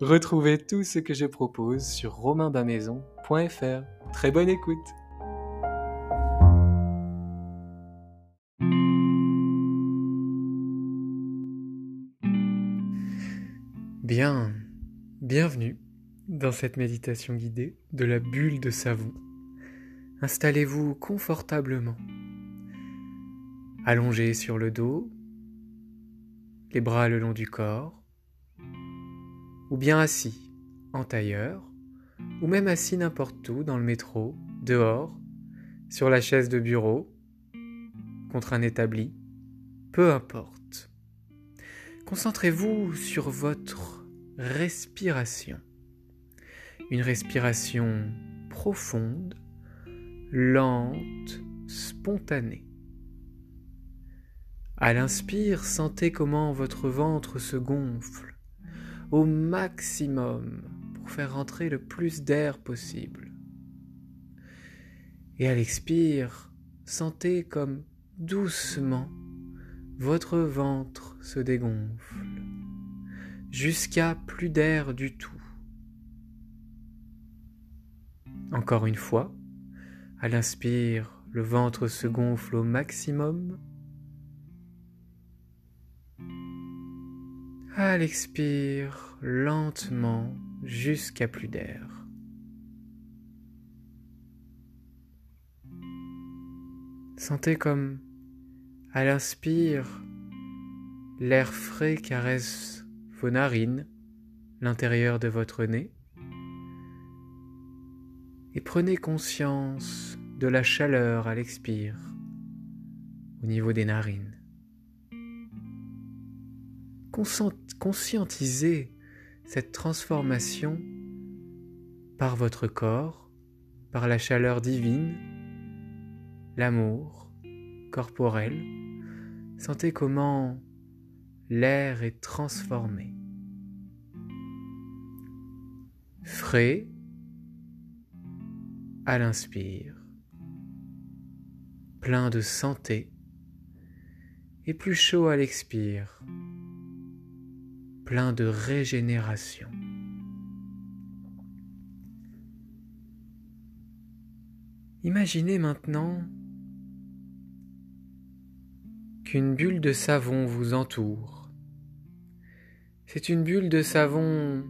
Retrouvez tout ce que je propose sur romainbamaison.fr. Très bonne écoute Bien, bienvenue dans cette méditation guidée de la bulle de savon. Installez-vous confortablement. Allongé sur le dos, les bras le long du corps, ou bien assis, en tailleur, ou même assis n'importe où dans le métro, dehors, sur la chaise de bureau, contre un établi, peu importe. Concentrez-vous sur votre respiration. Une respiration profonde, lente, spontanée. À l'inspire, sentez comment votre ventre se gonfle au maximum pour faire rentrer le plus d'air possible. Et à l'expire, sentez comme doucement votre ventre se dégonfle jusqu'à plus d'air du tout. Encore une fois, à l'inspire, le ventre se gonfle au maximum À l'expire, lentement jusqu'à plus d'air. Sentez comme, à l'inspire, l'air frais caresse vos narines, l'intérieur de votre nez, et prenez conscience de la chaleur à l'expire au niveau des narines conscientiser cette transformation par votre corps, par la chaleur divine, l'amour corporel. Sentez comment l'air est transformé. Frais à l'inspire, plein de santé et plus chaud à l'expire plein de régénération. Imaginez maintenant qu'une bulle de savon vous entoure. C'est une bulle de savon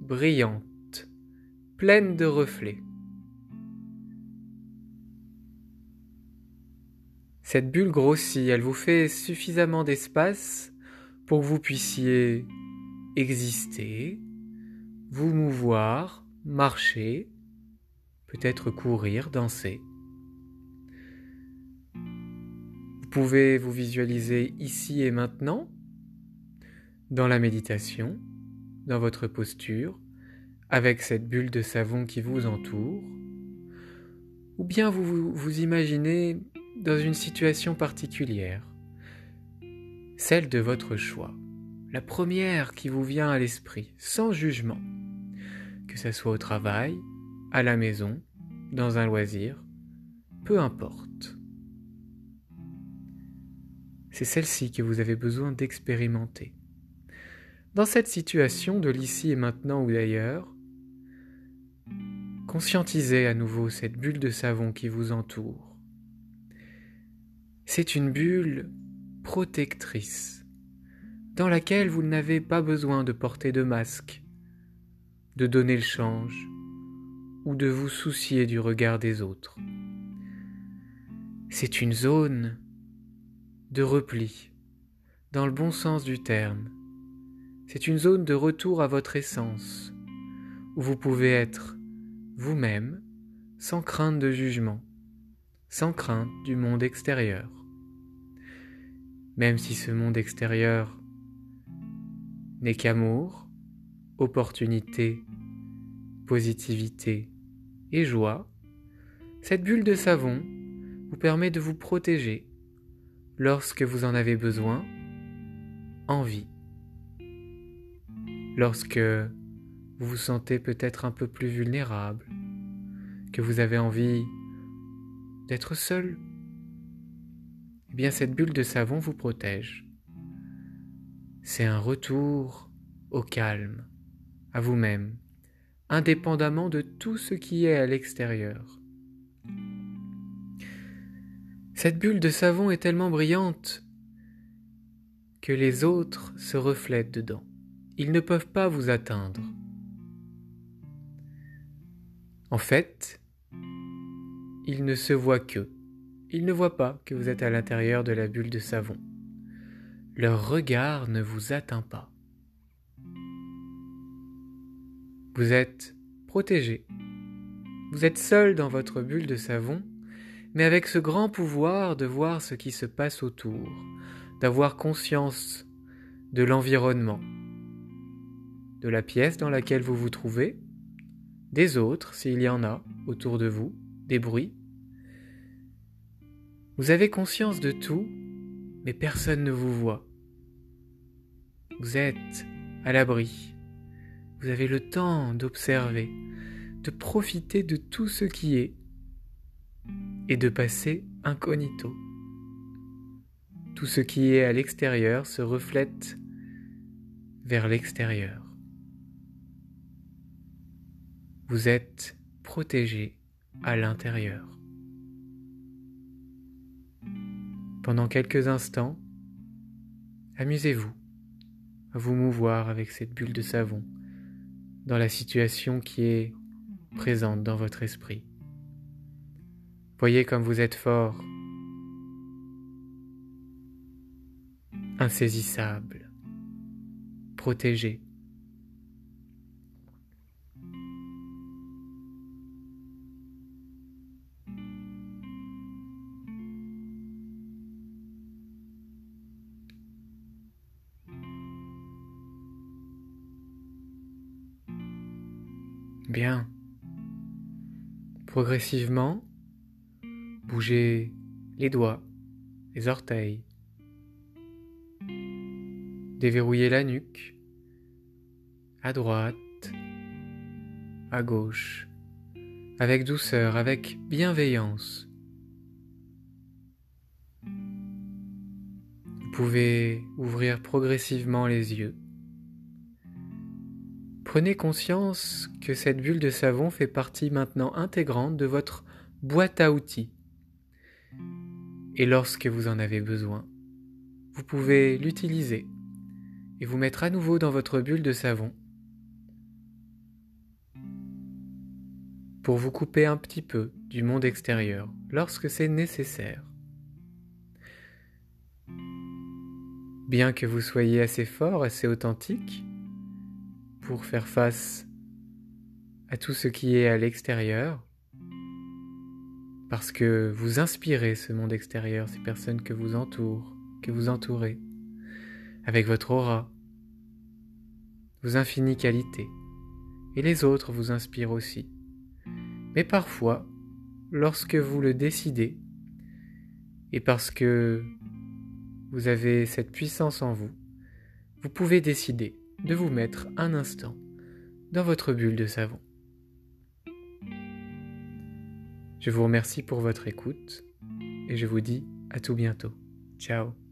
brillante, pleine de reflets. Cette bulle grossit, elle vous fait suffisamment d'espace pour que vous puissiez exister, vous mouvoir, marcher, peut-être courir, danser. Vous pouvez vous visualiser ici et maintenant, dans la méditation, dans votre posture, avec cette bulle de savon qui vous entoure, ou bien vous vous, vous imaginez dans une situation particulière celle de votre choix, la première qui vous vient à l'esprit, sans jugement, que ce soit au travail, à la maison, dans un loisir, peu importe. c'est celle-ci que vous avez besoin d'expérimenter. Dans cette situation de l'ici et maintenant ou d'ailleurs, conscientisez à nouveau cette bulle de savon qui vous entoure. C'est une bulle protectrice dans laquelle vous n'avez pas besoin de porter de masque, de donner le change ou de vous soucier du regard des autres. C'est une zone de repli, dans le bon sens du terme. C'est une zone de retour à votre essence, où vous pouvez être vous-même sans crainte de jugement, sans crainte du monde extérieur. Même si ce monde extérieur n'est qu'amour, opportunité, positivité et joie, cette bulle de savon vous permet de vous protéger lorsque vous en avez besoin, envie. Lorsque vous vous sentez peut-être un peu plus vulnérable, que vous avez envie d'être seul, eh bien cette bulle de savon vous protège. C'est un retour au calme, à vous-même, indépendamment de tout ce qui est à l'extérieur. Cette bulle de savon est tellement brillante que les autres se reflètent dedans. Ils ne peuvent pas vous atteindre. En fait, ils ne se voient que. Ils ne voient pas que vous êtes à l'intérieur de la bulle de savon. Leur regard ne vous atteint pas. Vous êtes protégé. Vous êtes seul dans votre bulle de savon mais avec ce grand pouvoir de voir ce qui se passe autour, d'avoir conscience de l'environnement, de la pièce dans laquelle vous vous trouvez, des autres, s'il y en a, autour de vous, des bruits. Vous avez conscience de tout, mais personne ne vous voit. Vous êtes à l'abri. Vous avez le temps d'observer, de profiter de tout ce qui est et de passer incognito. Tout ce qui est à l'extérieur se reflète vers l'extérieur. Vous êtes protégé à l'intérieur. Pendant quelques instants, amusez-vous à vous mouvoir avec cette bulle de savon dans la situation qui est présente dans votre esprit. Voyez comme vous êtes fort, insaisissable, protégé. Bien. Progressivement, Bougez les doigts, les orteils. Déverrouillez la nuque, à droite, à gauche, avec douceur, avec bienveillance. Vous pouvez ouvrir progressivement les yeux. Prenez conscience que cette bulle de savon fait partie maintenant intégrante de votre boîte à outils. Et lorsque vous en avez besoin, vous pouvez l'utiliser et vous mettre à nouveau dans votre bulle de savon pour vous couper un petit peu du monde extérieur lorsque c'est nécessaire. Bien que vous soyez assez fort, assez authentique pour faire face à tout ce qui est à l'extérieur, parce que vous inspirez ce monde extérieur, ces personnes que vous entourent, que vous entourez, avec votre aura, vos infinies qualités, et les autres vous inspirent aussi. Mais parfois, lorsque vous le décidez, et parce que vous avez cette puissance en vous, vous pouvez décider de vous mettre un instant dans votre bulle de savon. Je vous remercie pour votre écoute et je vous dis à tout bientôt. Ciao